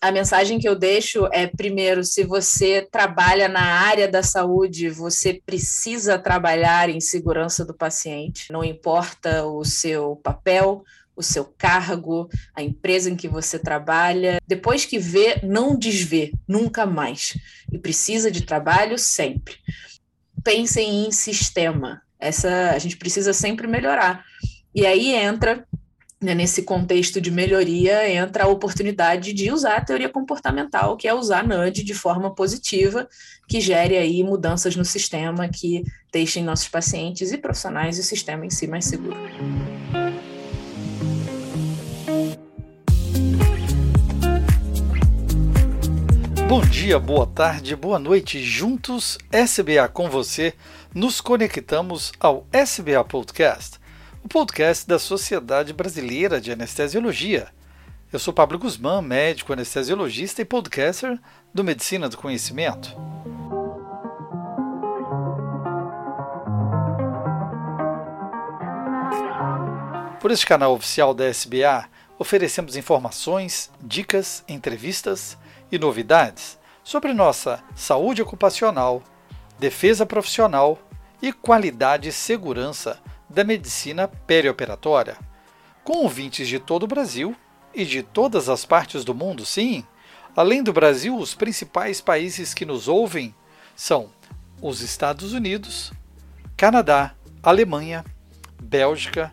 A mensagem que eu deixo é: primeiro, se você trabalha na área da saúde, você precisa trabalhar em segurança do paciente, não importa o seu papel, o seu cargo, a empresa em que você trabalha. Depois que vê, não desvê, nunca mais. E precisa de trabalho sempre. Pensem em sistema. Essa a gente precisa sempre melhorar. E aí entra nesse contexto de melhoria entra a oportunidade de usar a teoria comportamental, que é usar nudge de forma positiva, que gere aí mudanças no sistema que deixem nossos pacientes e profissionais e o sistema em si mais seguro. Bom dia, boa tarde, boa noite. Juntos, SBA com você, nos conectamos ao SBA Podcast, o podcast da Sociedade Brasileira de Anestesiologia. Eu sou Pablo Guzmán, médico anestesiologista e podcaster do Medicina do Conhecimento. Por este canal oficial da SBA, oferecemos informações, dicas, entrevistas e novidades sobre nossa saúde ocupacional, defesa profissional e qualidade e segurança da medicina perioperatória, com ouvintes de todo o Brasil e de todas as partes do mundo, sim. Além do Brasil, os principais países que nos ouvem são os Estados Unidos, Canadá, Alemanha, Bélgica,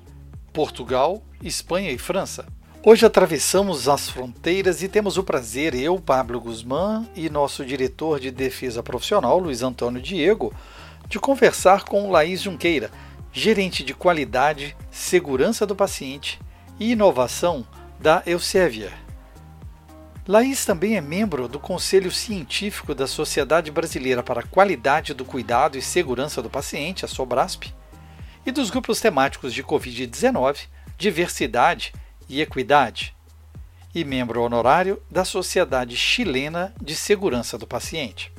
Portugal, Espanha e França. Hoje atravessamos as fronteiras e temos o prazer, eu, Pablo Guzmán, e nosso diretor de defesa profissional, Luiz Antônio Diego, de conversar com Laís Junqueira, gerente de qualidade, segurança do paciente e inovação da Elsevier. Laís também é membro do Conselho Científico da Sociedade Brasileira para a Qualidade do Cuidado e Segurança do Paciente, a SOBRASP, e dos grupos temáticos de Covid-19, diversidade e Equidade, e membro honorário da Sociedade Chilena de Segurança do Paciente.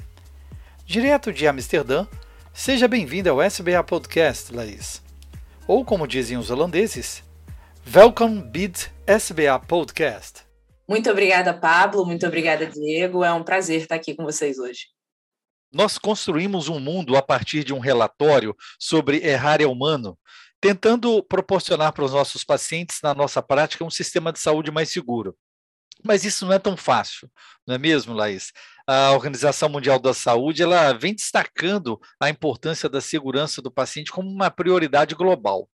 Direto de Amsterdã, seja bem-vinda ao SBA Podcast, Laís. Ou como dizem os holandeses, Welcome bid SBA Podcast. Muito obrigada, Pablo. Muito obrigada, Diego. É um prazer estar aqui com vocês hoje. Nós construímos um mundo a partir de um relatório sobre errar é humano tentando proporcionar para os nossos pacientes, na nossa prática, um sistema de saúde mais seguro. Mas isso não é tão fácil, não é mesmo, Laís? A Organização Mundial da Saúde ela vem destacando a importância da segurança do paciente como uma prioridade global.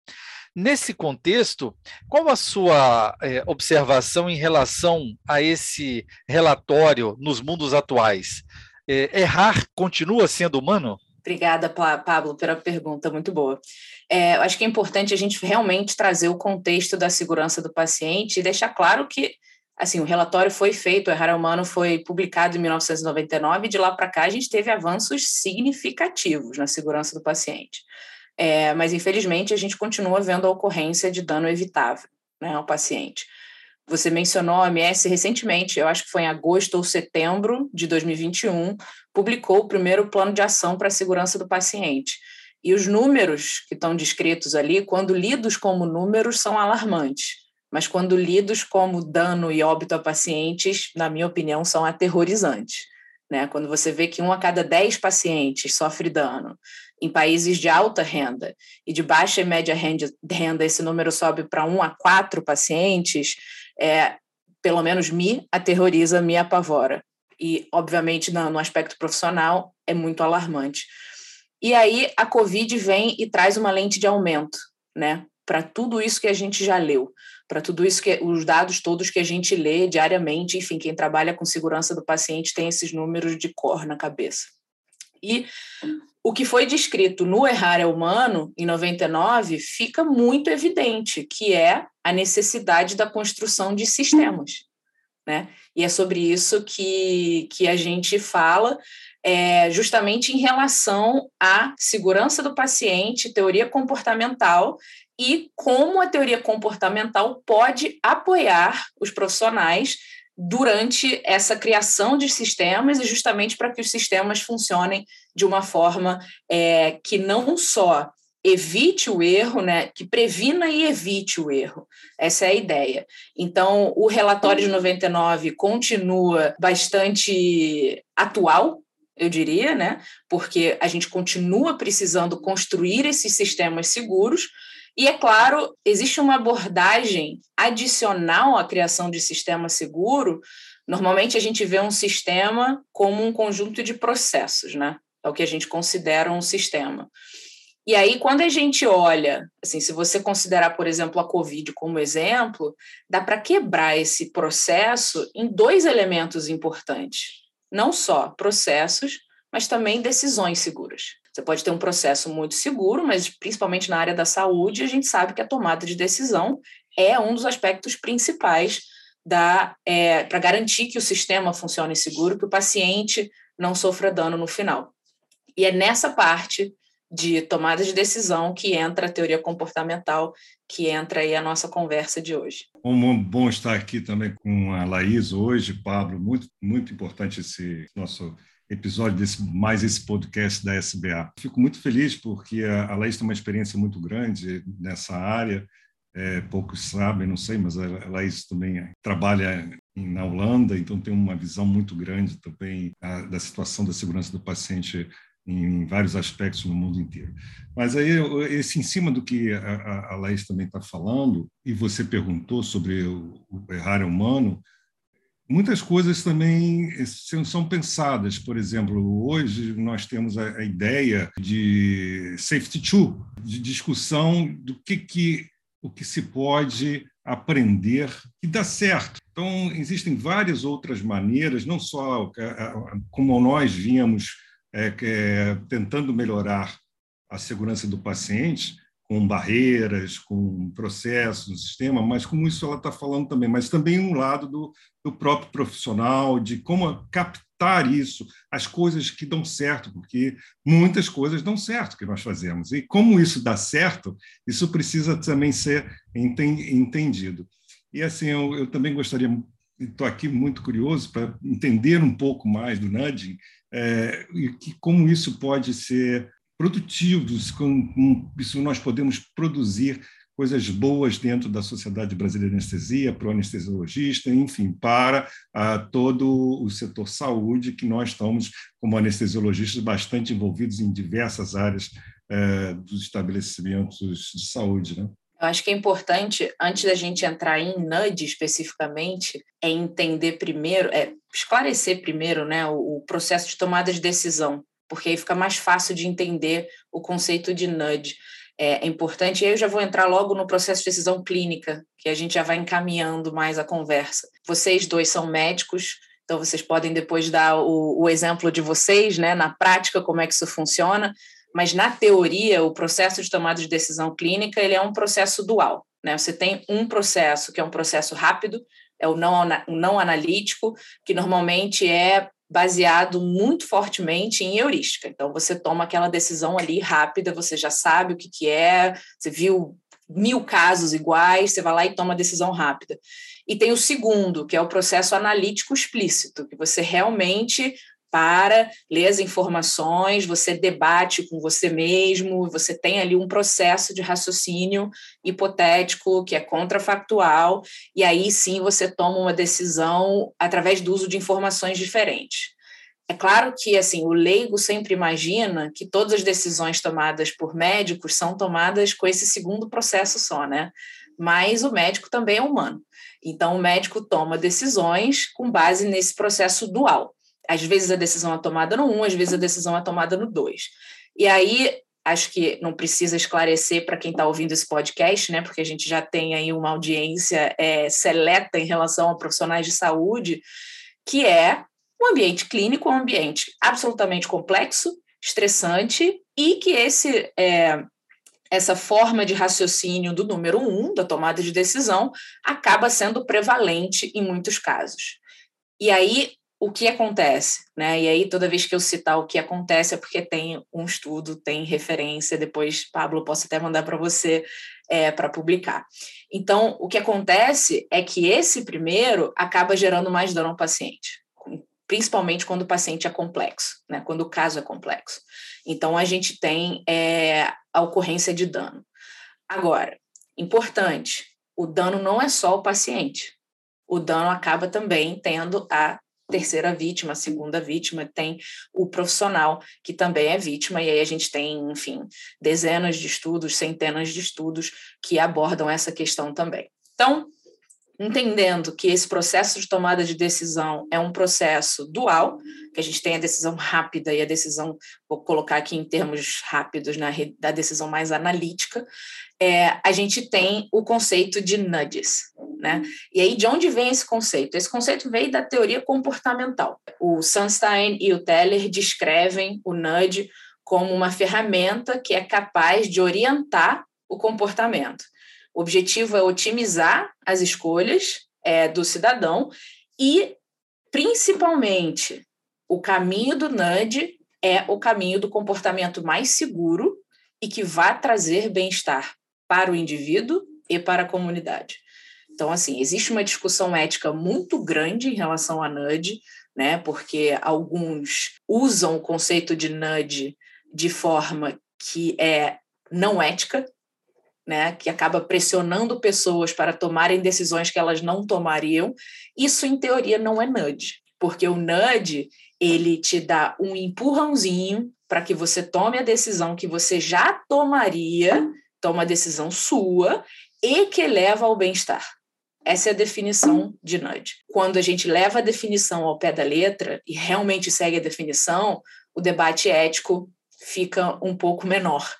Nesse contexto, qual a sua é, observação em relação a esse relatório nos mundos atuais? É, errar continua sendo humano? Obrigada, Pablo, pela pergunta, muito boa. É, acho que é importante a gente realmente trazer o contexto da segurança do paciente e deixar claro que assim, o relatório foi feito, o Errar Humano foi publicado em 1999 e de lá para cá a gente teve avanços significativos na segurança do paciente. É, mas, infelizmente, a gente continua vendo a ocorrência de dano evitável né, ao paciente. Você mencionou a OMS recentemente, eu acho que foi em agosto ou setembro de 2021, publicou o primeiro plano de ação para a segurança do paciente. E os números que estão descritos ali, quando lidos como números, são alarmantes, mas quando lidos como dano e óbito a pacientes, na minha opinião, são aterrorizantes. Né? Quando você vê que um a cada dez pacientes sofre dano em países de alta renda e de baixa e média renda, esse número sobe para um a quatro pacientes, é, pelo menos me aterroriza, me apavora. E, obviamente, no, aspecto profissional, é muito alarmante. E aí a Covid vem e traz uma lente de aumento, né? Para tudo isso que a gente já leu, para tudo isso que os dados todos que a gente lê diariamente, enfim, quem trabalha com segurança do paciente tem esses números de cor na cabeça. E o que foi descrito no Errar é Humano, em 99, fica muito evidente, que é a necessidade da construção de sistemas. Né? E é sobre isso que, que a gente fala, é, justamente em relação à segurança do paciente, teoria comportamental e como a teoria comportamental pode apoiar os profissionais durante essa criação de sistemas e justamente para que os sistemas funcionem de uma forma é, que não só evite o erro, né, que previna e evite o erro. Essa é a ideia. Então, o relatório de 99 continua bastante atual, eu diria, né, porque a gente continua precisando construir esses sistemas seguros. E é claro, existe uma abordagem adicional à criação de sistema seguro. Normalmente a gente vê um sistema como um conjunto de processos, né? É o que a gente considera um sistema. E aí, quando a gente olha, assim, se você considerar, por exemplo, a Covid como exemplo, dá para quebrar esse processo em dois elementos importantes. Não só processos, mas também decisões seguras. Você pode ter um processo muito seguro, mas principalmente na área da saúde, a gente sabe que a tomada de decisão é um dos aspectos principais é, para garantir que o sistema funcione seguro, que o paciente não sofra dano no final. E é nessa parte de tomada de decisão que entra a teoria comportamental, que entra aí a nossa conversa de hoje. Bom, bom estar aqui também com a Laís hoje, Pablo, muito, muito importante esse nosso episódio desse mais esse podcast da SBA. Fico muito feliz porque a, a Laís tem uma experiência muito grande nessa área. É, poucos sabem, não sei, mas a, Laís também trabalha na Holanda, então tem uma visão muito grande também a, da situação da segurança do paciente em vários aspectos no mundo inteiro. Mas aí, esse em cima do que a, a Laís também está falando, e você perguntou sobre o, o errar humano, muitas coisas também são pensadas. Por exemplo, hoje nós temos a, ideia de safety tool, de discussão do que, que o que se pode aprender que dá certo. Então, existem várias outras maneiras, não só como nós vínhamos é, é, tentando melhorar a segurança do paciente, com barreiras, com processos no sistema, mas como isso ela está falando também, mas também um lado do, do próprio profissional, de como captar isso, as coisas que dão certo, porque muitas coisas dão certo que nós fazemos. E como isso dá certo, isso precisa também ser entendido. E assim, eu, eu também gostaria, estou aqui muito curioso para entender um pouco mais do nudging, é, e que, como isso pode ser produtivo, como isso nós podemos produzir coisas boas dentro da Sociedade Brasileira de Anestesia, para o anestesiologista, enfim, para a, todo o setor saúde, que nós estamos, como anestesiologistas, bastante envolvidos em diversas áreas é, dos estabelecimentos de saúde. Né? Eu acho que é importante, antes da gente entrar em NUD especificamente, é entender primeiro, é esclarecer primeiro né, o, o processo de tomada de decisão, porque aí fica mais fácil de entender o conceito de NUD. É, é importante, e aí eu já vou entrar logo no processo de decisão clínica, que a gente já vai encaminhando mais a conversa. Vocês dois são médicos, então vocês podem depois dar o, o exemplo de vocês, né, na prática, como é que isso funciona, mas na teoria, o processo de tomada de decisão clínica ele é um processo dual. Né? Você tem um processo que é um processo rápido, é o não, o não analítico, que normalmente é baseado muito fortemente em heurística. Então, você toma aquela decisão ali rápida, você já sabe o que, que é, você viu mil casos iguais, você vai lá e toma a decisão rápida. E tem o segundo, que é o processo analítico explícito, que você realmente para, lê as informações, você debate com você mesmo, você tem ali um processo de raciocínio hipotético que é contrafactual, e aí sim você toma uma decisão através do uso de informações diferentes. É claro que assim o leigo sempre imagina que todas as decisões tomadas por médicos são tomadas com esse segundo processo só, né? Mas o médico também é humano. Então o médico toma decisões com base nesse processo dual. Às vezes a decisão é tomada no 1, um, às vezes a decisão é tomada no 2. E aí, acho que não precisa esclarecer para quem está ouvindo esse podcast, né? Porque a gente já tem aí uma audiência é, seleta em relação a profissionais de saúde, que é um ambiente clínico, um ambiente absolutamente complexo, estressante, e que esse é, essa forma de raciocínio do número um, da tomada de decisão, acaba sendo prevalente em muitos casos. E aí, o que acontece, né? E aí toda vez que eu citar o que acontece é porque tem um estudo, tem referência. Depois, Pablo, posso até mandar para você é, para publicar. Então, o que acontece é que esse primeiro acaba gerando mais dano ao paciente, principalmente quando o paciente é complexo, né? quando o caso é complexo. Então, a gente tem é, a ocorrência de dano. Agora, importante, o dano não é só o paciente. O dano acaba também tendo a terceira vítima, segunda vítima, tem o profissional, que também é vítima, e aí a gente tem, enfim, dezenas de estudos, centenas de estudos que abordam essa questão também. Então, entendendo que esse processo de tomada de decisão é um processo dual, que a gente tem a decisão rápida e a decisão, vou colocar aqui em termos rápidos, né, da decisão mais analítica, é, a gente tem o conceito de nudges. Né? E aí, de onde vem esse conceito? Esse conceito veio da teoria comportamental. O Sunstein e o Teller descrevem o nudge como uma ferramenta que é capaz de orientar o comportamento. O objetivo é otimizar as escolhas é, do cidadão e, principalmente, o caminho do nudge é o caminho do comportamento mais seguro e que vai trazer bem-estar para o indivíduo e para a comunidade. Então, assim, existe uma discussão ética muito grande em relação a nudge, né? Porque alguns usam o conceito de nudge de forma que é não ética, né, que acaba pressionando pessoas para tomarem decisões que elas não tomariam, isso em teoria não é nudge, porque o nudge ele te dá um empurrãozinho para que você tome a decisão que você já tomaria, toma a decisão sua e que leva ao bem-estar. Essa é a definição de nudge. Quando a gente leva a definição ao pé da letra e realmente segue a definição, o debate ético fica um pouco menor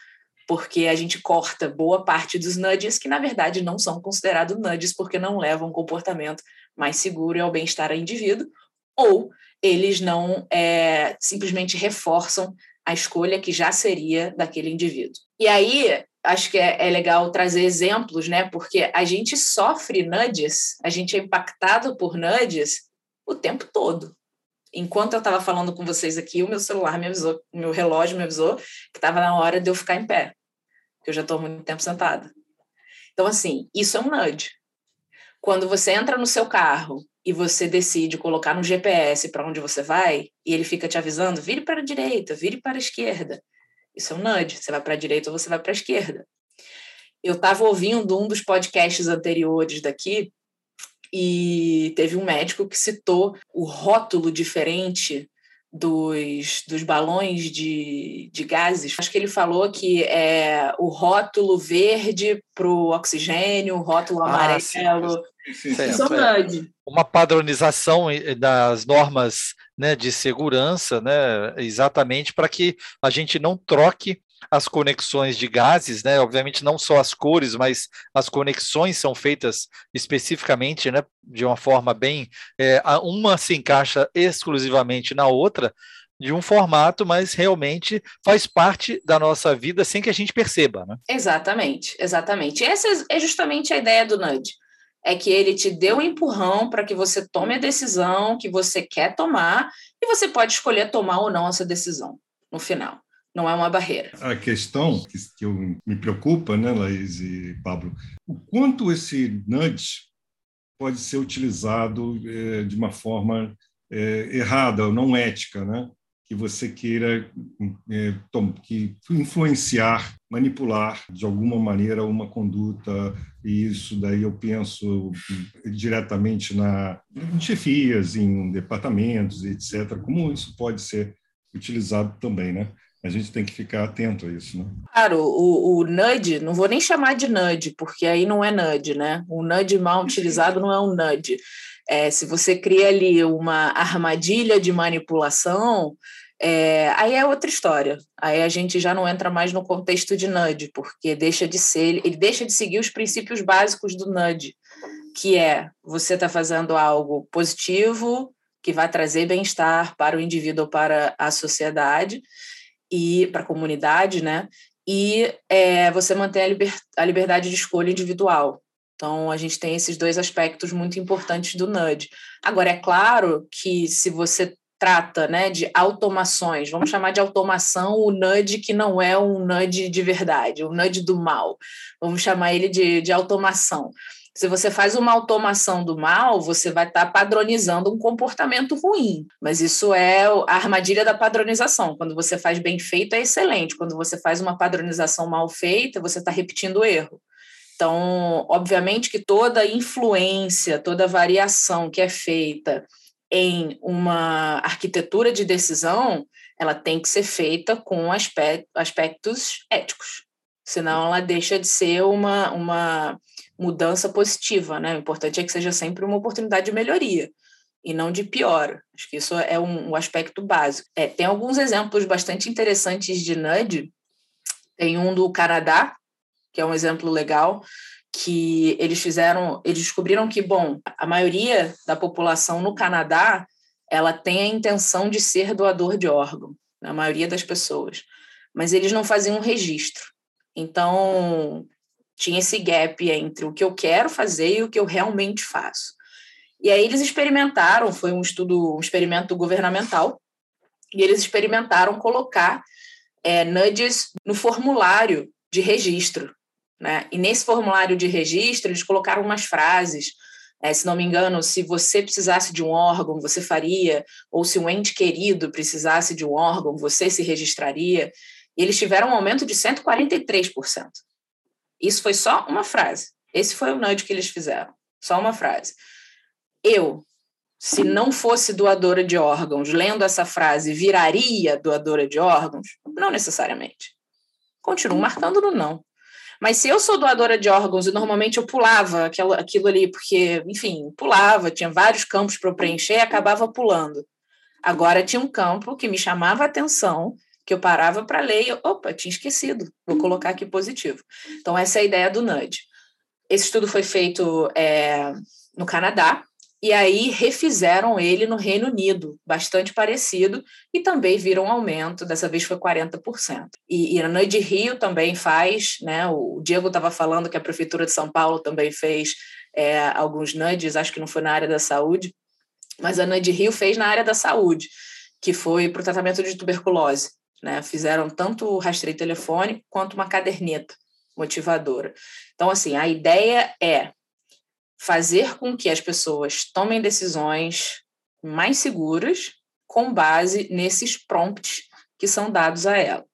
porque a gente corta boa parte dos nudges que, na verdade, não são considerados nudges porque não levam um comportamento mais seguro e ao bem-estar do indivíduo, ou eles não é, simplesmente reforçam a escolha que já seria daquele indivíduo. E aí, acho que é, é, legal trazer exemplos, né? Porque a gente sofre nudges, a gente é impactado por nudges o tempo todo. Enquanto eu estava falando com vocês aqui, o meu celular me avisou, meu relógio me avisou que estava na hora de eu ficar em pé que eu já estou muito tempo sentada. Então, assim, isso é um nudge. Quando você entra no seu carro e você decide colocar no GPS para onde você vai, e ele fica te avisando, vire para a direita, vire para a esquerda. Isso é um nudge. Você vai para a direita ou você vai para a esquerda. Eu estava ouvindo um dos podcasts anteriores daqui e teve um médico que citou o rótulo diferente dos, dos balões de, de gases, acho que ele falou que é o rótulo verde para o oxigênio, o rótulo ah, amarelo. Sim, sim, sim. Uma padronização das normas né, de segurança, né, exatamente para que a gente não troque as conexões de gases, né? Obviamente não só as cores, mas as conexões são feitas especificamente, né? De uma forma bem, é, uma se encaixa exclusivamente na outra de um formato, mas realmente faz parte da nossa vida sem que a gente perceba, né? Exatamente, exatamente. Essa é justamente a ideia do nudge. É que ele te deu um empurrão para que você tome a decisão que você quer tomar e você pode escolher tomar ou não essa decisão no final não é uma barreira. A questão que, eu, me preocupa, né, Laís e Pablo, o quanto esse nudge pode ser utilizado é, de uma forma é, errada ou não ética, né? que você queira é, que influenciar, manipular de alguma maneira uma conduta, e isso daí eu penso diretamente na, em chefias, em departamentos, etc., como isso pode ser utilizado também, né? A gente tem que ficar atento a isso, né? Claro, o, o nudge, não vou nem chamar de nudge, porque aí não é nudge, né? O nudge mal utilizado não é um nudge. É, se você cria ali uma armadilha de manipulação, é, aí é outra história. Aí a gente já não entra mais no contexto de nudge, porque deixa de ser, ele deixa de seguir os princípios básicos do nudge, que é você está fazendo algo positivo, que vai trazer bem-estar para o indivíduo ou para a sociedade, e para a comunidade, né? E é, você mantém a, liber, a liberdade de escolha individual. Então, a gente tem esses dois aspectos muito importantes do NUD. Agora, é claro que se você trata né, de automações, vamos chamar de automação o NUD que não é um NUD de verdade, o NUD do mal, vamos chamar ele de, de automação. Se você faz uma automação do mal, você vai estar tá padronizando um comportamento ruim. Mas isso é a armadilha da padronização. Quando você faz bem feito, é excelente. Quando você faz uma padronização mal feita, você está repetindo o erro. Então, obviamente que toda influência, toda variação que é feita em uma arquitetura de decisão, ela tem que ser feita com aspectos éticos, senão ela deixa de ser uma, uma mudança positiva, né? O importante é que seja sempre uma oportunidade de melhoria e não de pior. Acho que isso é um, um aspecto básico. É, tem alguns exemplos bastante interessantes de nudge. Tem um do Canadá, que é um exemplo legal, que eles fizeram, eles descobriram que, bom, a maioria da população no Canadá, ela tem a intenção de ser doador de órgão, né, a maioria das pessoas, mas eles não faziam um registro. Então, tinha esse gap entre o que eu quero fazer e o que eu realmente faço. E aí eles experimentaram, foi um estudo, um experimento governamental, e eles experimentaram colocar é, nudges no formulário de registro né? E nesse formulário de registro, eles colocaram umas frases. É, se não me engano, se você precisasse de um órgão, você faria, ou se um ente querido precisasse de um órgão, você se registraria. E eles tiveram um aumento de 143%. Isso foi só uma frase. Esse foi o nudge que eles fizeram. Só uma frase. Eu, se não fosse doadora de órgãos, lendo essa frase, viraria doadora de órgãos? Não necessariamente. Continuo marcando no não. Mas se eu sou doadora de órgãos e normalmente eu pulava aquilo, aquilo ali, porque, enfim, pulava, tinha vários campos para preencher e acabava pulando. Agora tinha um campo que me chamava a atenção, que eu parava para ler e, opa, tinha esquecido, vou colocar aqui positivo. Então, essa é a ideia do nudge. Esse estudo foi feito é, no Canadá, e aí refizeram ele no Reino Unido, bastante parecido, e também viram um aumento, dessa vez foi 40%. E, e a de Rio também faz, né? O Diego estava falando que a Prefeitura de São Paulo também fez é, alguns nudges, acho que não foi na área da saúde, mas a de Rio fez na área da saúde, que foi para o tratamento de tuberculose. Né? Fizeram tanto o rastreio telefônico quanto uma caderneta motivadora. Então, assim, a ideia é fazer com que as pessoas tomem decisões mais seguras com base nesses prompts que são dados a elas.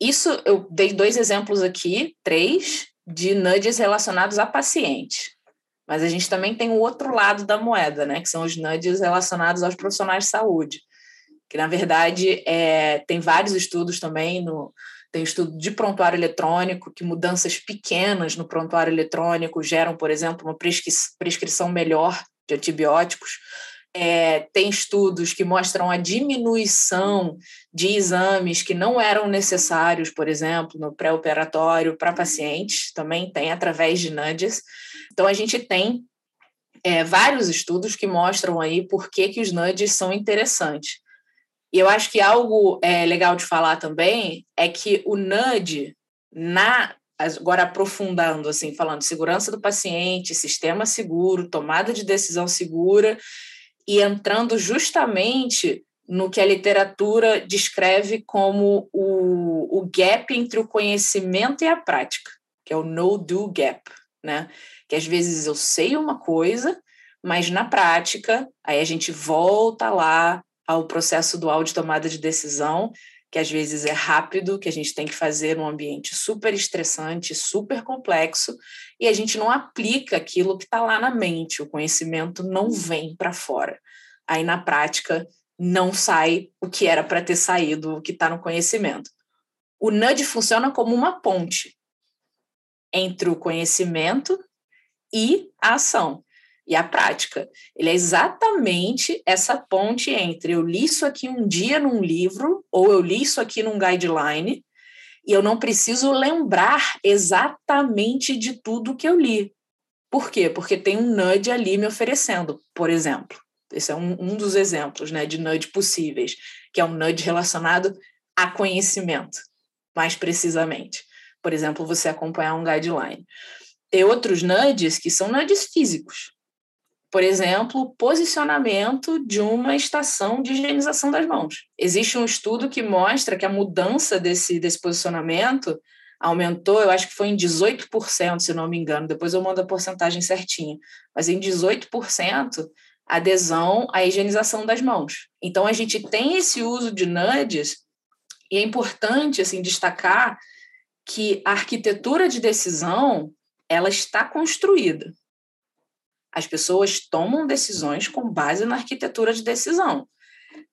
Isso eu dei dois exemplos aqui, três, de nudges relacionados a pacientes. Mas a gente também tem o outro lado da moeda, né? Que são os nudges relacionados aos profissionais de saúde. Que, na verdade, é, tem vários estudos também no, tem estudo de prontuário eletrônico, que mudanças pequenas no prontuário eletrônico geram, por exemplo, uma prescri prescrição melhor de antibióticos. É, tem estudos que mostram a diminuição de exames que não eram necessários, por exemplo, no pré-operatório para pacientes, também tem através de nudges. Então, a gente tem é, vários estudos que mostram aí por que, que os nudges são interessantes. E eu acho que algo é, legal de falar também é que o NUD, na, agora aprofundando, assim, falando segurança do paciente, sistema seguro, tomada de decisão segura, e entrando justamente no que a literatura descreve como o, o gap entre o conhecimento e a prática, que é o no-do gap, né? Que às vezes eu sei uma coisa, mas na prática, aí a gente volta lá ao processo dual de tomada de decisão, que às vezes é rápido, que a gente tem que fazer num ambiente super estressante, super complexo, e a gente não aplica aquilo que está lá na mente, o conhecimento não vem para fora. Aí na prática não sai o que era para ter saído, o que está no conhecimento. O nudge funciona como uma ponte entre o conhecimento e a ação e a prática. Ele é exatamente essa ponte entre eu li isso aqui um dia num livro ou eu li isso aqui num guideline e eu não preciso lembrar exatamente de tudo que eu li. Por quê? Porque tem um nudge ali me oferecendo, por exemplo. Esse é um, um dos exemplos né, de nudge possíveis, que é um nudge relacionado a conhecimento, mais precisamente. Por exemplo, você acompanhar um guideline. Tem outros nudges que são nudges físicos, por exemplo, o posicionamento de uma estação de higienização das mãos. Existe um estudo que mostra que a mudança desse, desse posicionamento aumentou, eu acho que foi em 18%, se não me engano, depois eu mando a porcentagem certinha, mas em 18% adesão à higienização das mãos. Então a gente tem esse uso de nudges e é importante assim destacar que a arquitetura de decisão ela está construída. As pessoas tomam decisões com base na arquitetura de decisão.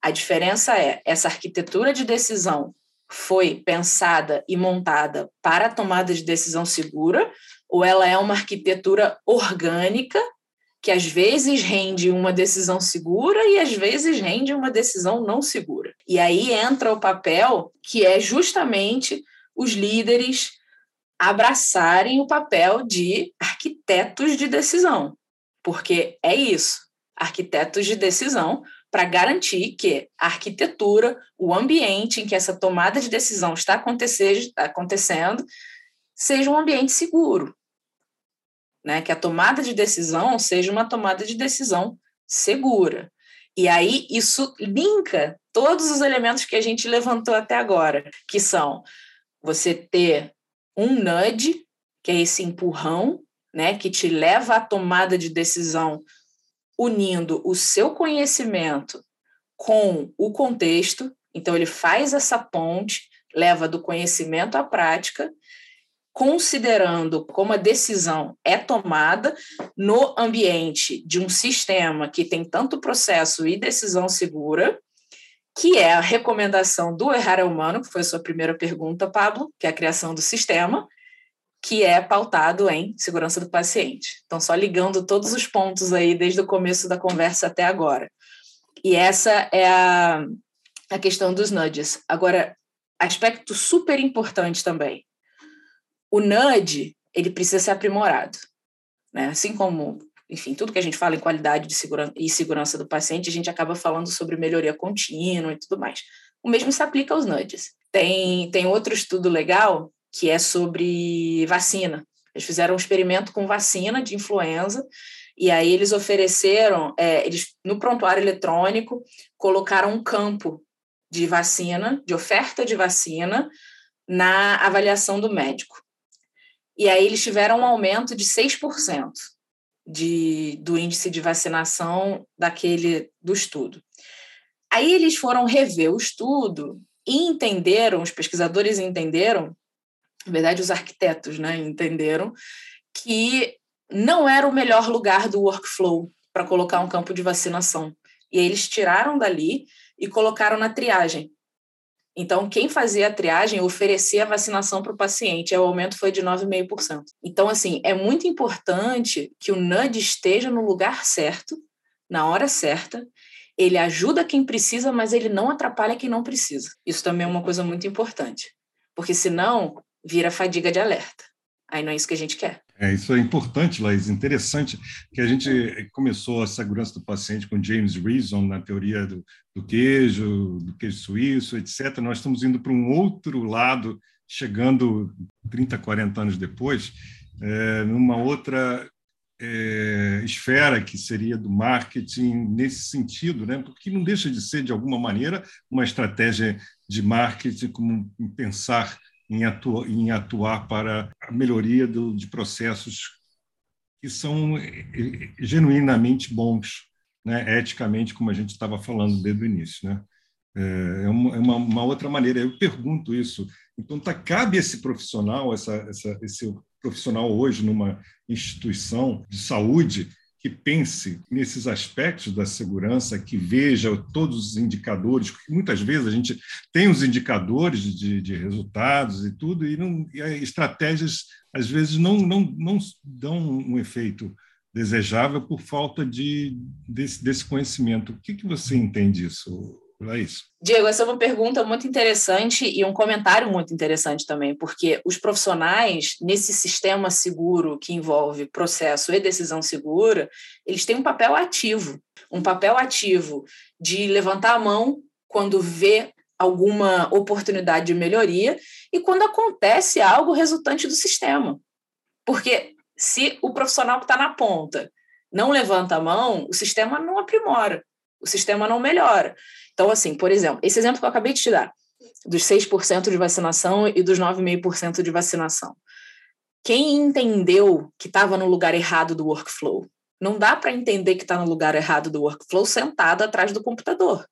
A diferença é essa arquitetura de decisão foi pensada e montada para tomada de decisão segura ou ela é uma arquitetura orgânica que às vezes rende uma decisão segura e às vezes rende uma decisão não segura. E aí entra o papel que é justamente os líderes abraçarem o papel de arquitetos de decisão, porque é isso, arquitetos de decisão para garantir que a arquitetura, o ambiente em que essa tomada de decisão está acontecendo, seja um ambiente seguro, né? Que a tomada de decisão seja uma tomada de decisão segura. E aí isso linka todos os elementos que a gente levantou até agora, que são você ter um nudge, que é esse empurrão, né, que te leva à tomada de decisão unindo o seu conhecimento com o contexto. Então ele faz essa ponte, leva do conhecimento à prática considerando como a decisão é tomada no ambiente de um sistema que tem tanto processo e decisão segura, que é a recomendação do Errar é Humano, que foi a sua primeira pergunta, Pablo, que é a criação do sistema, que é pautado em segurança do paciente. Então, só ligando todos os pontos aí, desde o começo da conversa até agora. E essa é a, a questão dos nudges. Agora, aspecto super importante também, o nudge ele precisa ser aprimorado. Né? Assim como, enfim, tudo que a gente fala em qualidade de segurança e segurança do paciente, a gente acaba falando sobre melhoria contínua e tudo mais. O mesmo se aplica aos nudges. Tem, tem outro estudo legal que é sobre vacina. Eles fizeram um experimento com vacina de influenza e aí eles ofereceram, é, eles no prontuário eletrônico colocaram um campo de vacina, de oferta de vacina na avaliação do médico. E aí eles tiveram um aumento de 6% de, do índice de vacinação daquele do estudo. Aí eles foram rever o estudo e entenderam, os pesquisadores entenderam, na verdade os arquitetos né, entenderam, que não era o melhor lugar do workflow para colocar um campo de vacinação. E aí eles tiraram dali e colocaram na triagem. Então, quem fazia a triagem oferecia a vacinação para o paciente, e o aumento foi de 9,5%. Então, assim, é muito importante que o NUD esteja no lugar certo, na hora certa, ele ajuda quem precisa, mas ele não atrapalha quem não precisa. Isso também é uma coisa muito importante, porque senão vira fadiga de alerta. Aí não é isso que a gente quer. É, isso é importante, Laís, interessante que a gente começou a segurança do paciente com James Reason na teoria do, do queijo, do queijo suíço, etc. Nós estamos indo para um outro lado, chegando 30, 40 anos depois, é, numa outra é, esfera que seria do marketing nesse sentido, né? porque não deixa de ser, de alguma maneira, uma estratégia de marketing, como pensar em atuar, em atuar para a melhoria do, de processos que são eh, eh, genuinamente bons, né? eticamente, como a gente estava falando desde o início. Né? É, é uma, é uma, uma outra maneira. Eu pergunto isso. Então, tá, cabe esse profissional, essa, essa, esse profissional hoje numa instituição de saúde, que pense nesses aspectos da segurança, que veja todos os indicadores, porque muitas vezes a gente tem os indicadores de, de resultados e tudo, e, não, e estratégias às vezes não, não, não dão um efeito desejável por falta de, desse, desse conhecimento. O que, que você entende disso, Laís? Diego, essa é uma pergunta muito interessante e um comentário muito interessante também, porque os profissionais, nesse sistema seguro que envolve processo e decisão segura, eles têm um papel ativo, um papel ativo de levantar a mão quando vê alguma oportunidade de melhoria e quando acontece algo resultante do sistema. Porque se o profissional que está na ponta não levanta a mão, o sistema não aprimora, o sistema não melhora. Então, assim, por exemplo, esse exemplo que eu acabei de te dar. dos 6% de vacinação e dos 9,5% de vacinação. Quem entendeu que estava no lugar errado do workflow? Não dá para entender que está no lugar errado do workflow sentado atrás do computador.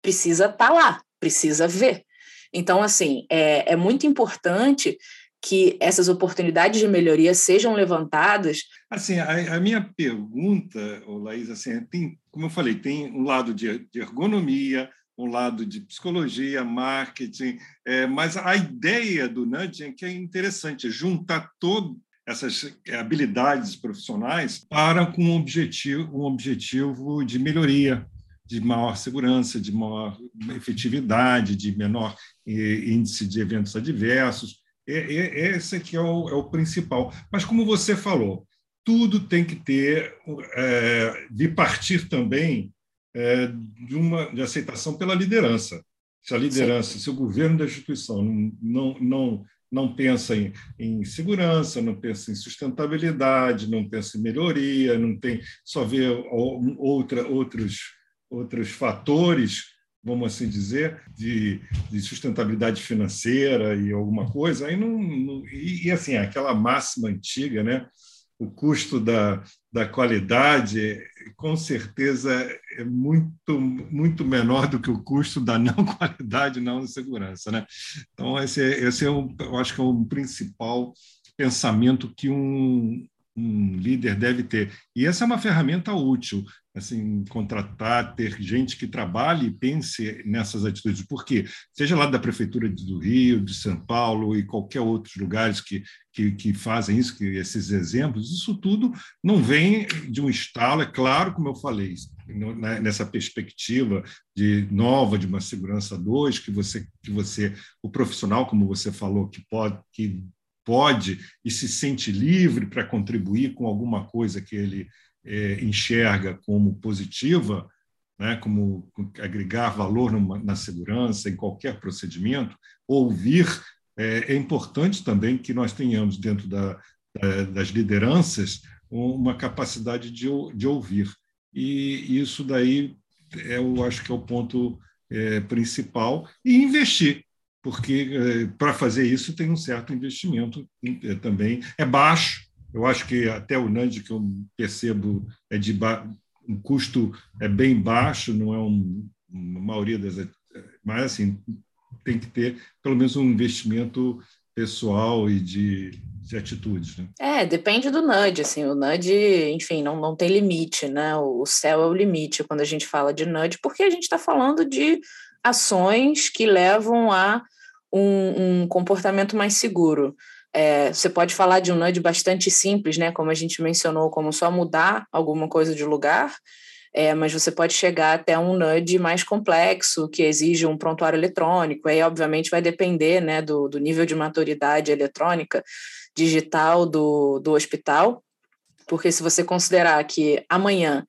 Precisa estar tá lá, precisa ver. Então, assim, é, é muito importante que essas oportunidades de melhoria sejam levantadas? Assim, a, a minha pergunta, Laís, assim, tem, como eu falei, tem um lado de, ergonomia, um lado de psicologia, marketing, é, mas a ideia do nudging é que é interessante, juntar todas essas habilidades profissionais para com um objetivo, um objetivo de melhoria, de maior segurança, de maior efetividade, de menor eh, índice de eventos adversos. É, é, esse aqui é o, é o principal. Mas, como você falou, tudo tem que ter, é, de partir também é, de uma de aceitação pela liderança. Se a liderança, Sim. se o governo da instituição não, não, não, pensa em, em, segurança, não pensa em sustentabilidade, não pensa em melhoria, não tem só vê outra, outros, outros fatores vamos assim dizer, de, de, sustentabilidade financeira e alguma coisa, aí não, não e, e, assim aquela máxima antiga, né? O custo da, da qualidade, com certeza, é muito muito menor do que o custo da não qualidade, não segurança, né? Então esse, é, esse é o, eu acho que é o principal pensamento que um, um líder deve ter. E essa é uma ferramenta útil, assim, contratar, ter gente que trabalhe e pense nessas atitudes. Por quê? Seja lá da Prefeitura do Rio, de São Paulo e qualquer outros lugares que, que, que fazem isso, que esses exemplos, isso tudo não vem de um estalo, é claro, como eu falei, né, nessa perspectiva de nova de uma segurança 2, que você que você o profissional, como você falou, que pode que pode e se sente livre para contribuir com alguma coisa que ele é, enxerga como positiva, né, como agregar valor numa, na segurança, em qualquer procedimento, ouvir, é, é importante também que nós tenhamos dentro da, da, das lideranças uma capacidade de, de ouvir. E isso daí é, eu acho que é o ponto é, principal, e investir porque eh, para fazer isso tem um certo investimento eh, também. É baixo, eu acho que até o NAND que eu percebo é de um custo é bem baixo, não é um, uma maioria das. Mas, assim, tem que ter pelo menos um investimento pessoal e de, de atitudes. Né? É, depende do NUD, assim, o NUD, enfim, não, não tem limite, né? O céu é o limite quando a gente fala de NUD, porque a gente está falando de ações que levam a um, um comportamento mais seguro. É, você pode falar de um nudge bastante simples, né? Como a gente mencionou, como só mudar alguma coisa de lugar, é, mas você pode chegar até um nudge mais complexo, que exige um prontuário eletrônico. Aí, obviamente, vai depender né, do, do nível de maturidade eletrônica digital do, do hospital, porque se você considerar que amanhã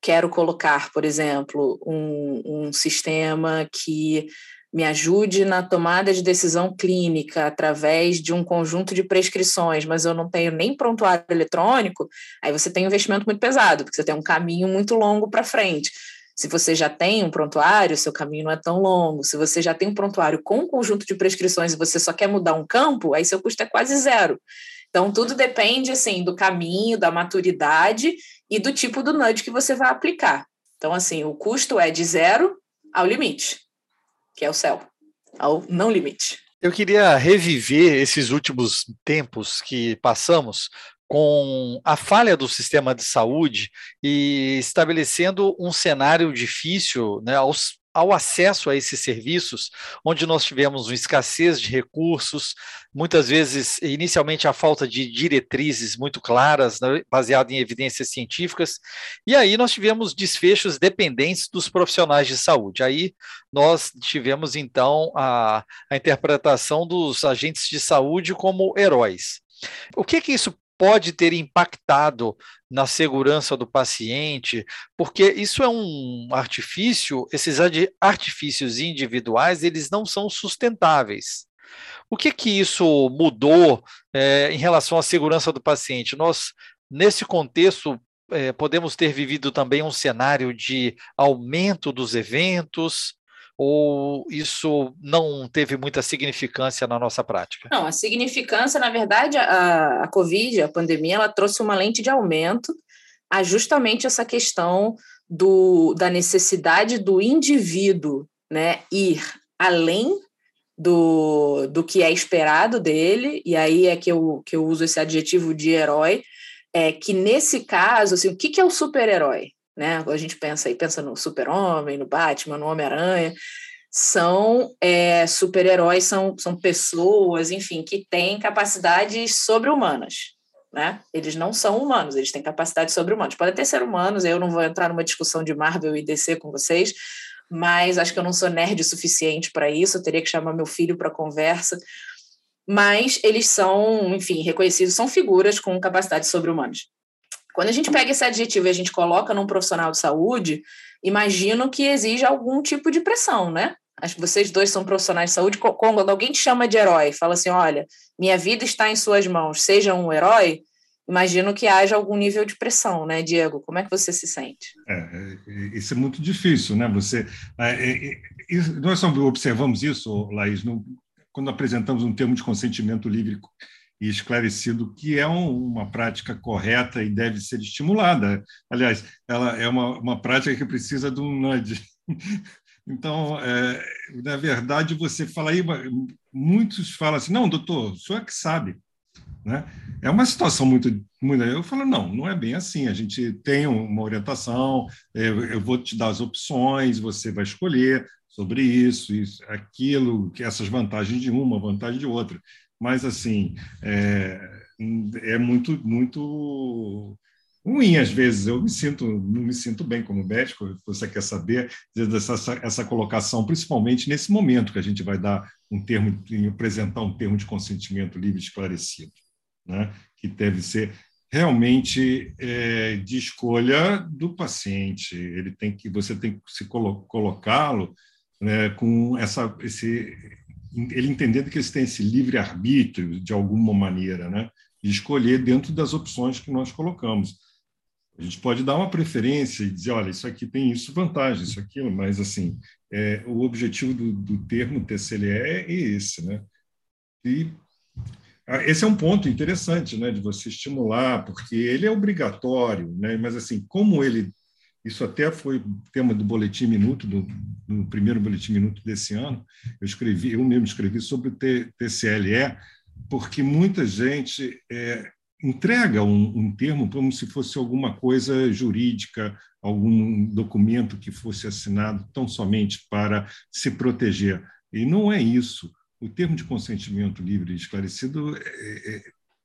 quero colocar, por exemplo, um, um sistema que me ajude na tomada de decisão clínica através de um conjunto de prescrições, mas eu não tenho nem prontuário eletrônico, aí você tem um investimento muito pesado, porque você tem um caminho muito longo para frente. Se você já tem um prontuário, seu caminho não é tão longo. Se você já tem um prontuário com um conjunto de prescrições e você só quer mudar um campo, aí seu custo é quase zero. Então, tudo depende assim do caminho, da maturidade e do tipo do nudge que você vai aplicar. Então, assim, o custo é de zero ao limite que é o céu, ao não limite. Eu queria reviver esses últimos tempos que passamos com a falha do sistema de saúde e estabelecendo um cenário difícil né, aos ao acesso a esses serviços, onde nós tivemos uma escassez de recursos, muitas vezes, inicialmente, a falta de diretrizes muito claras, né, baseadas em evidências científicas, e aí nós tivemos desfechos dependentes dos profissionais de saúde. Aí nós tivemos, então, a, a interpretação dos agentes de saúde como heróis. O que, que isso pode ter impactado na segurança do paciente, porque isso é um artifício, esses artifícios individuais, eles não são sustentáveis. O que que isso mudou é, em relação à segurança do paciente? Nós, nesse contexto, é, podemos ter vivido também um cenário de aumento dos eventos, ou isso não teve muita significância na nossa prática? Não, a significância, na verdade, a, a Covid, a pandemia, ela trouxe uma lente de aumento a justamente essa questão do, da necessidade do indivíduo né, ir além do, do que é esperado dele, e aí é que eu, que eu uso esse adjetivo de herói, é que nesse caso, assim, o que, que é o super-herói? Né? A gente pensa aí, pensa no Super-Homem, no Batman, no Homem-Aranha, são é, super-heróis, são, são pessoas, enfim, que têm capacidades sobre-humanas. Né? Eles não são humanos, eles têm capacidades sobre-humanas. Podem até ser humanos, eu não vou entrar numa discussão de Marvel e DC com vocês, mas acho que eu não sou nerd o suficiente para isso, eu teria que chamar meu filho para conversa. Mas eles são, enfim, reconhecidos, são figuras com capacidades sobre-humanas. Quando a gente pega esse adjetivo e a gente coloca num profissional de saúde, imagino que exija algum tipo de pressão, né? Acho que vocês dois são profissionais de saúde. Quando alguém te chama de herói, fala assim: olha, minha vida está em suas mãos, seja um herói, imagino que haja algum nível de pressão, né, Diego? Como é que você se sente? É, é isso é muito difícil, né? Você, é, é, nós observamos isso, Laís, no, quando apresentamos um termo de consentimento livre e esclarecido que é um, uma prática correta e deve ser estimulada. Aliás, ela é uma, uma prática que precisa de um nudge. Então, é, na verdade, você fala aí, muitos falam assim, não, doutor, o senhor é que sabe. Né? É uma situação muito, muito. Eu falo, não, não é bem assim. A gente tem uma orientação, eu vou te dar as opções, você vai escolher sobre isso, isso aquilo, essas vantagens de uma, vantagem de outra mas assim é, é muito muito ruim às vezes. Eu me sinto não me sinto bem como médico. Você quer saber essa, essa colocação, principalmente nesse momento que a gente vai dar um termo, apresentar um termo de consentimento livre esclarecido, né? Que deve ser realmente é, de escolha do paciente. Ele tem que você tem que se colo colocá-lo né, com essa esse ele entendendo que eles têm esse livre arbítrio de alguma maneira, né, de escolher dentro das opções que nós colocamos. A gente pode dar uma preferência e dizer, olha, isso aqui tem isso vantagem, isso aquilo, mas assim, é, o objetivo do, do termo TCLE é esse, né? E esse é um ponto interessante, né, de você estimular, porque ele é obrigatório, né? Mas assim, como ele isso até foi tema do Boletim Minuto, do, do, primeiro Boletim Minuto desse ano. Eu escrevi, eu mesmo escrevi sobre o TCLE, porque muita gente é, entrega um, um, termo como se fosse alguma coisa jurídica, algum documento que fosse assinado tão somente para se proteger. E não é isso. O termo de consentimento livre e esclarecido é, é,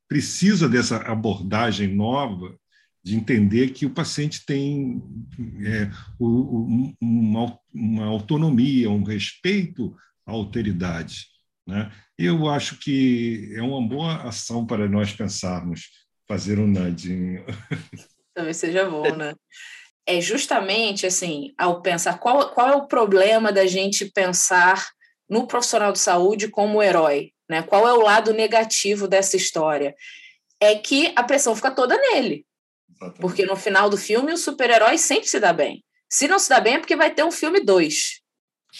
precisa dessa abordagem nova de entender que o paciente tem é, uma, uma, autonomia, um respeito à alteridade. Né? Eu acho que é uma boa ação para nós pensarmos fazer um nudging. Talvez seja bom, né? É justamente assim, ao pensar qual, qual é o problema da gente pensar no profissional de saúde como herói, né? Qual é o lado negativo dessa história? É que a pressão fica toda nele. Exatamente. Porque no final do filme o super-herói sempre se dá bem. Se não se dá bem é porque vai ter um filme 2.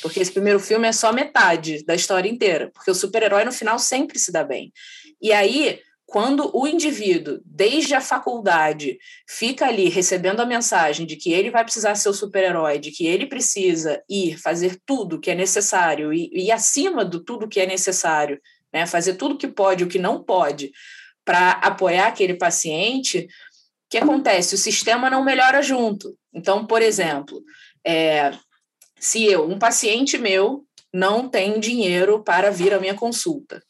Porque esse primeiro filme é só metade da história inteira. Porque o super-herói no final sempre se dá bem. E aí, quando o indivíduo, desde a faculdade, fica ali recebendo a mensagem de que ele vai precisar ser o super-herói, de que ele precisa ir fazer tudo que é necessário e, e acima do tudo que é necessário, né, fazer tudo que pode, o que não pode, para apoiar aquele paciente, que acontece? O sistema não melhora junto. Então, por exemplo, é, se eu, um paciente meu, não tem dinheiro para vir à minha consulta.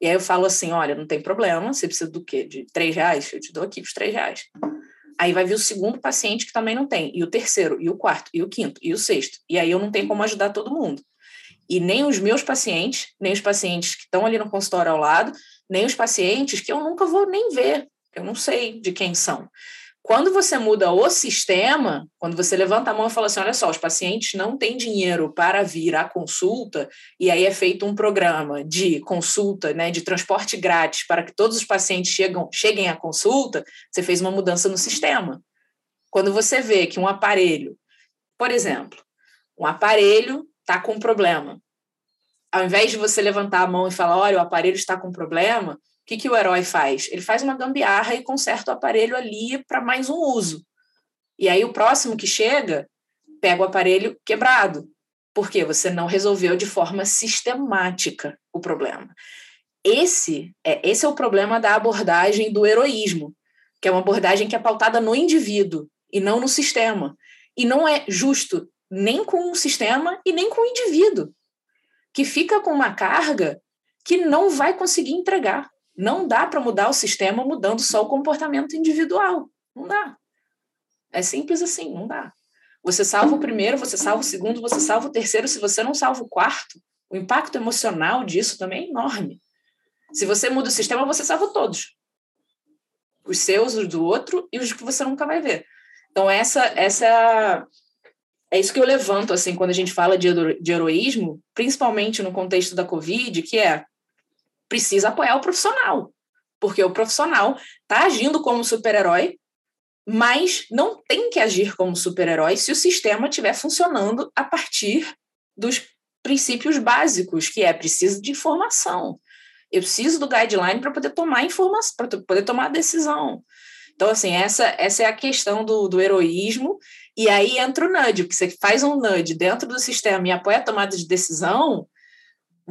E aí eu falo assim, olha, não tem problema, você precisa do quê? De três reais? Eu te dou aqui os três reais. Aí vai vir o segundo paciente que também não tem, e o terceiro, e o quarto, e o quinto, e o sexto. E aí eu não tenho como ajudar todo mundo. E nem os meus pacientes, nem os pacientes que estão ali no consultório ao lado, nem os pacientes que eu nunca vou nem ver, eu não sei de quem são. Quando você muda o sistema, quando você levanta a mão e fala assim: olha só, os pacientes não têm dinheiro para vir à consulta, e aí é feito um programa de consulta, né, de transporte grátis para que todos os pacientes chegam, cheguem à consulta, você fez uma mudança no sistema. Quando você vê que um aparelho, por exemplo, um aparelho está com um problema. Ao invés de você levantar a mão e falar, olha, o aparelho está com problema, o que, que o herói faz? Ele faz uma gambiarra e conserta o aparelho ali para mais um uso. E aí o próximo que chega pega o aparelho quebrado, porque você não resolveu de forma sistemática o problema. Esse é, esse é o problema da abordagem do heroísmo, que é uma abordagem que é pautada no indivíduo e não no sistema. E não é justo nem com o sistema e nem com o indivíduo, que fica com uma carga que não vai conseguir entregar. Não dá para mudar o sistema mudando só o comportamento individual. Não dá. É simples assim, não dá. Você salva o primeiro, você salva o segundo, você salva o terceiro. Se você não salva o quarto, o impacto emocional disso também é enorme. Se você muda o sistema, você salva todos. Os seus, os do outro e os que você nunca vai ver. Então, essa, essa é isso que eu levanto, assim, quando a gente fala de, de heroísmo, principalmente no contexto da Covid, que é precisa apoiar o profissional. Porque o profissional está agindo como super-herói mas não tem que agir como super-herói se o sistema estiver funcionando a partir dos princípios básicos, que é preciso de informação. Eu preciso do guideline para poder tomar informação, para poder tomar decisão. Então, assim, essa, essa é a questão do, do heroísmo, e aí entra o nudge, porque você faz um nudge dentro do sistema e apoia a tomada de decisão,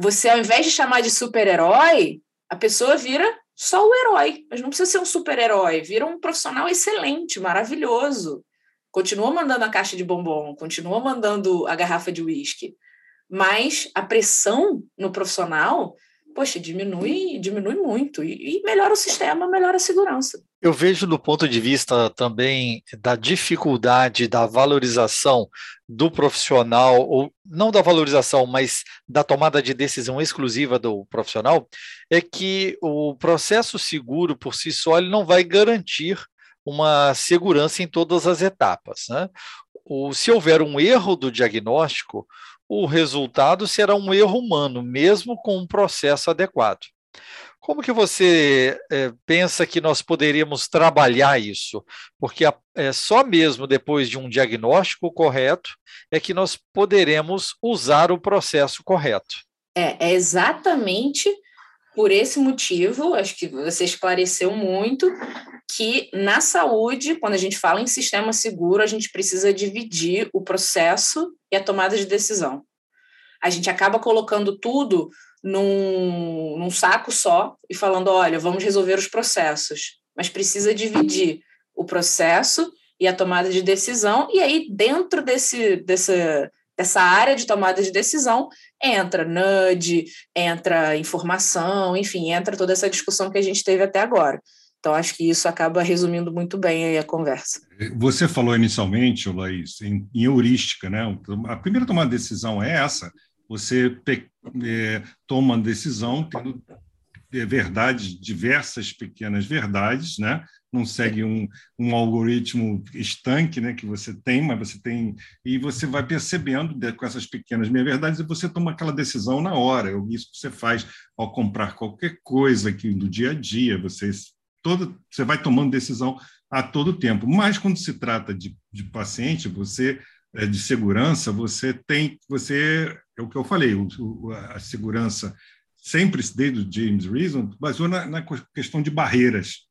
você, ao invés de chamar de super-herói, a pessoa vira só o herói, mas não precisa ser um super-herói, vira um profissional excelente, maravilhoso. Continua mandando a caixa de bombom, continua mandando a garrafa de uísque, mas a pressão no profissional, poxa, diminui, diminui muito e, e melhora o sistema, melhora a segurança. Eu vejo do ponto de vista também da dificuldade da valorização do profissional, ou não da valorização, mas da tomada de decisão exclusiva do profissional, é que o processo seguro por si só ele não vai garantir uma segurança em todas as etapas. Né? O, se houver um erro do diagnóstico, o resultado será um erro humano, mesmo com um processo adequado. Como que você é, pensa que nós poderíamos trabalhar isso? Porque é, só mesmo depois de um diagnóstico correto é que nós poderemos usar o processo correto. É, é exatamente por esse motivo, acho que você esclareceu muito, que na saúde, quando a gente fala em sistema seguro, a gente precisa dividir o processo e a tomada de decisão. A gente acaba colocando tudo num, num saco só e falando: olha, vamos resolver os processos, mas precisa dividir o processo e a tomada de decisão, e aí dentro desse, desse, dessa área de tomada de decisão entra NUD, entra informação, enfim, entra toda essa discussão que a gente teve até agora. Então, acho que isso acaba resumindo muito bem a conversa. Você falou inicialmente, Laís, em, em heurística, né? A primeira tomada de decisão é essa, você é, toma uma decisão tendo é, verdades, diversas pequenas verdades, né? Não segue um, um algoritmo estanque né, que você tem, mas você tem. E você vai percebendo com essas pequenas meia-verdades e você toma aquela decisão na hora. Isso que você faz ao comprar qualquer coisa aqui do dia a dia. Você, todo, você vai tomando decisão a todo tempo. Mas quando se trata de, de paciente, você é, de segurança, você tem, você é o que eu falei, o, a segurança sempre desde o James Reason baseou na, na questão de barreiras.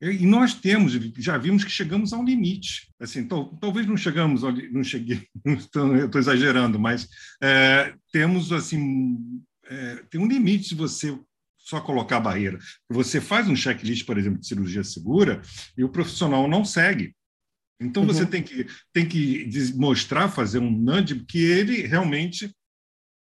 E nós temos, já vimos que chegamos a um limite. Assim, tal, talvez não chegamos, não cheguei, estou exagerando, mas é, temos assim, é, tem um limite se você só colocar barreira. Você faz um checklist, por exemplo, de cirurgia segura e o profissional não segue. Então você uhum. tem que tem que mostrar, fazer um nudge que ele realmente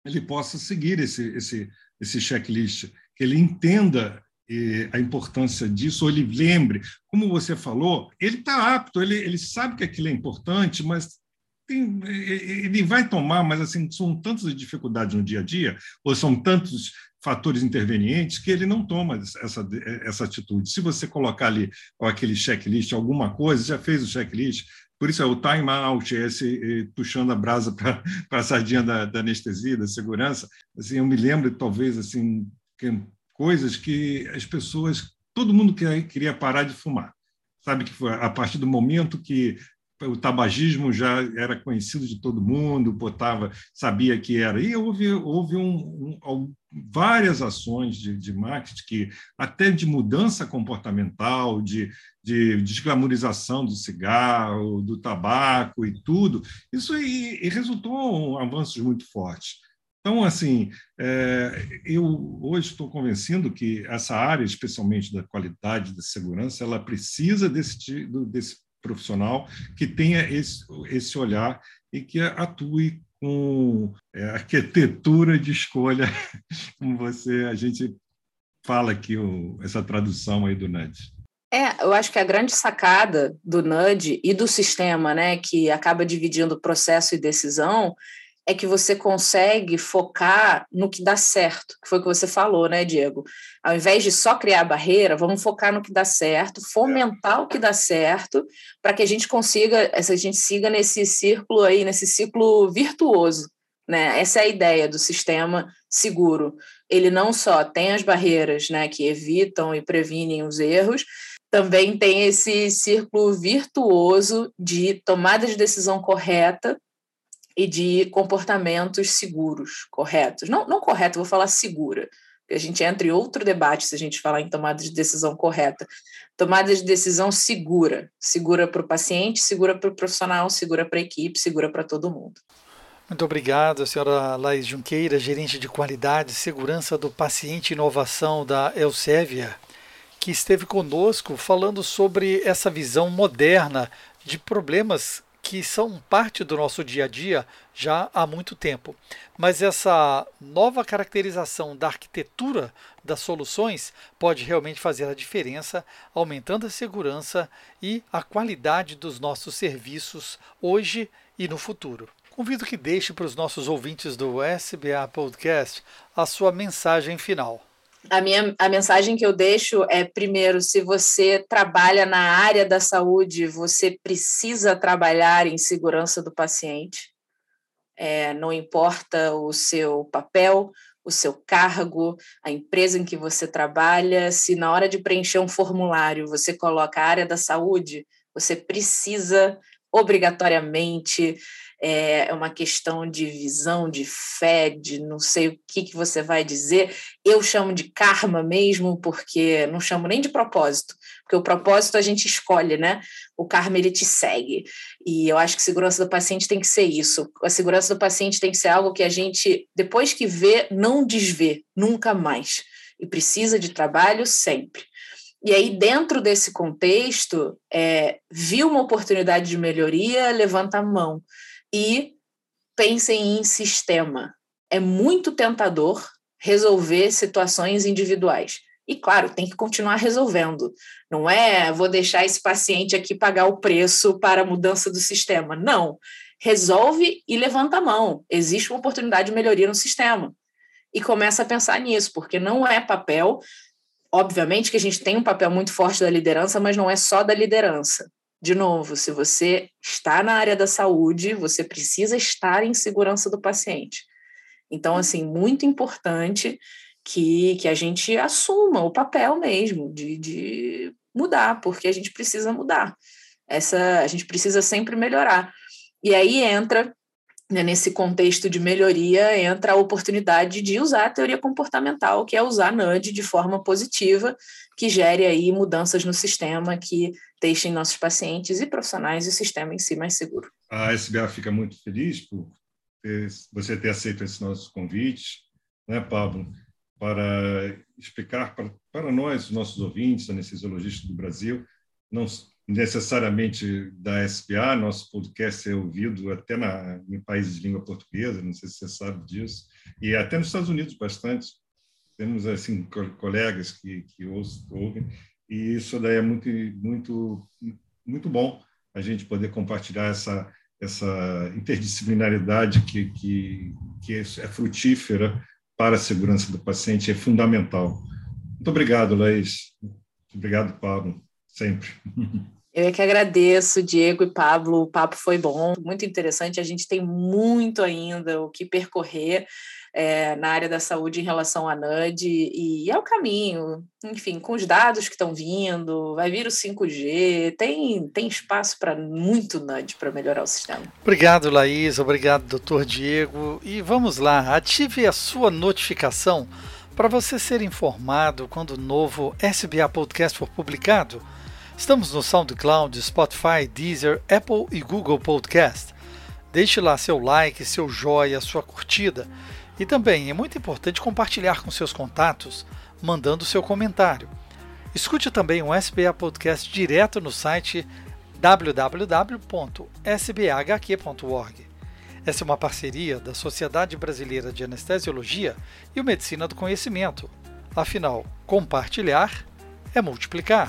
ele possa seguir esse esse esse checklist, que ele entenda eh, a importância disso, ou ele lembre, como você falou, ele está apto, ele, ele sabe que aquilo é importante, mas tem, ele vai tomar, mas assim são tantas dificuldades no dia a dia, ou são tantos fatores intervenientes que ele não toma essa, essa atitude. Se você colocar ali aquele checklist, alguma coisa, já fez o checklist, por isso é o time out, é esse puxando a brasa para a sardinha da, da, anestesia, da segurança. Assim, eu me lembro, talvez, assim, que, coisas que as pessoas, todo mundo queria parar de fumar. Sabe que foi a partir do momento que o tabagismo já era conhecido de todo mundo, botava, sabia que era. E houve, houve um, um, várias ações de, de marketing, que, até de mudança comportamental, de, de desglamorização do cigarro, do tabaco e tudo. Isso e, e resultou em avanços muito fortes. Então, assim, é, eu hoje estou convencido que essa área, especialmente da qualidade da segurança, ela precisa desse, desse profissional que tenha esse, esse olhar e que atue com é, arquitetura de escolha, como você a gente fala aqui o, essa tradução aí do NUD. É, eu acho que a grande sacada do NUD e do sistema, né, que acaba dividindo processo e decisão, é que você consegue focar no que dá certo, que foi o que você falou, né, Diego? Ao invés de só criar barreira, vamos focar no que dá certo, fomentar o que dá certo, para que a gente consiga, a gente siga nesse círculo aí, nesse ciclo virtuoso, né? Essa é a ideia do sistema seguro. Ele não só tem as barreiras, né, que evitam e previnem os erros, também tem esse círculo virtuoso de tomada de decisão correta e de comportamentos seguros, corretos. Não, não correto, vou falar segura. A gente entra em outro debate se a gente falar em tomada de decisão correta. Tomada de decisão segura. Segura para o paciente, segura para o profissional, segura para a equipe, segura para todo mundo. Muito obrigado, senhora Laís Junqueira, gerente de qualidade e segurança do paciente inovação da Elsevier, que esteve conosco falando sobre essa visão moderna de problemas que são parte do nosso dia a dia já há muito tempo. Mas essa nova caracterização da arquitetura das soluções pode realmente fazer a diferença, aumentando a segurança e a qualidade dos nossos serviços hoje e no futuro. Convido que deixe para os nossos ouvintes do SBA Podcast a sua mensagem final a minha a mensagem que eu deixo é primeiro, se você trabalha na área da saúde, você precisa trabalhar em segurança do paciente. É, não importa o seu papel, o seu cargo, a empresa em que você trabalha, se na hora de preencher um formulário você coloca a área da saúde, você precisa obrigatoriamente é, é uma questão de visão, de fé, de não sei o que, que você vai dizer. Eu chamo de karma mesmo, porque não chamo nem de propósito, porque o propósito a gente escolhe, né? O karma ele te segue. E eu acho que segurança do paciente tem que ser isso. A segurança do paciente tem que ser algo que a gente, depois que vê, não desvê, nunca mais. E precisa de trabalho sempre. E aí, dentro desse contexto, é, viu uma oportunidade de melhoria, levanta a mão e pensem em sistema. É muito tentador resolver situações individuais. E, claro, tem que continuar resolvendo. Não é vou deixar esse paciente aqui pagar o preço para a mudança do sistema. Não. Resolve e levanta a mão. Existe uma oportunidade de melhoria no sistema. E começa a pensar nisso, porque não é papel. Obviamente que a gente tem um papel muito forte da liderança, mas não é só da liderança de novo, se você está na área da saúde, você precisa estar em segurança do paciente. Então, uhum. assim, muito importante que, que a gente assuma o papel mesmo de, de mudar, porque a gente precisa mudar. Essa, a gente precisa sempre melhorar. E aí entra né, nesse contexto de melhoria entra a oportunidade de usar a teoria comportamental, que é usar NUD de forma positiva, que gere aí mudanças no sistema que deixem nossos pacientes e profissionais e o sistema em si mais seguro. A SBA fica muito feliz por ter, você ter aceito esse nosso convite, né, Pablo, para explicar para, para nós, os nossos ouvintes, anestesiologistas do Brasil, não necessariamente da SPA, nosso podcast é ouvido até na, em países de língua portuguesa, não sei se você sabe disso, e até nos Estados Unidos bastante. Temos assim colegas que, que ouvem, e isso daí é muito, muito, muito bom a gente poder compartilhar essa, essa interdisciplinaridade que, que, que é frutífera para a segurança do paciente, é fundamental. Muito obrigado, Laís. Obrigado, Pablo, sempre. Eu é que agradeço, Diego e Pablo. O papo foi bom, muito interessante. A gente tem muito ainda o que percorrer é, na área da saúde em relação à NUD e é o caminho. Enfim, com os dados que estão vindo, vai vir o 5G, tem, tem espaço para muito NUD para melhorar o sistema. Obrigado, Laís. Obrigado, doutor Diego. E vamos lá, ative a sua notificação para você ser informado quando o novo SBA Podcast for publicado. Estamos no SoundCloud, Spotify, Deezer, Apple e Google Podcast. Deixe lá seu like, seu joia, sua curtida. E também é muito importante compartilhar com seus contatos, mandando seu comentário. Escute também o SBA Podcast direto no site www.sbhq.org. Essa é uma parceria da Sociedade Brasileira de Anestesiologia e o Medicina do Conhecimento. Afinal, compartilhar é multiplicar.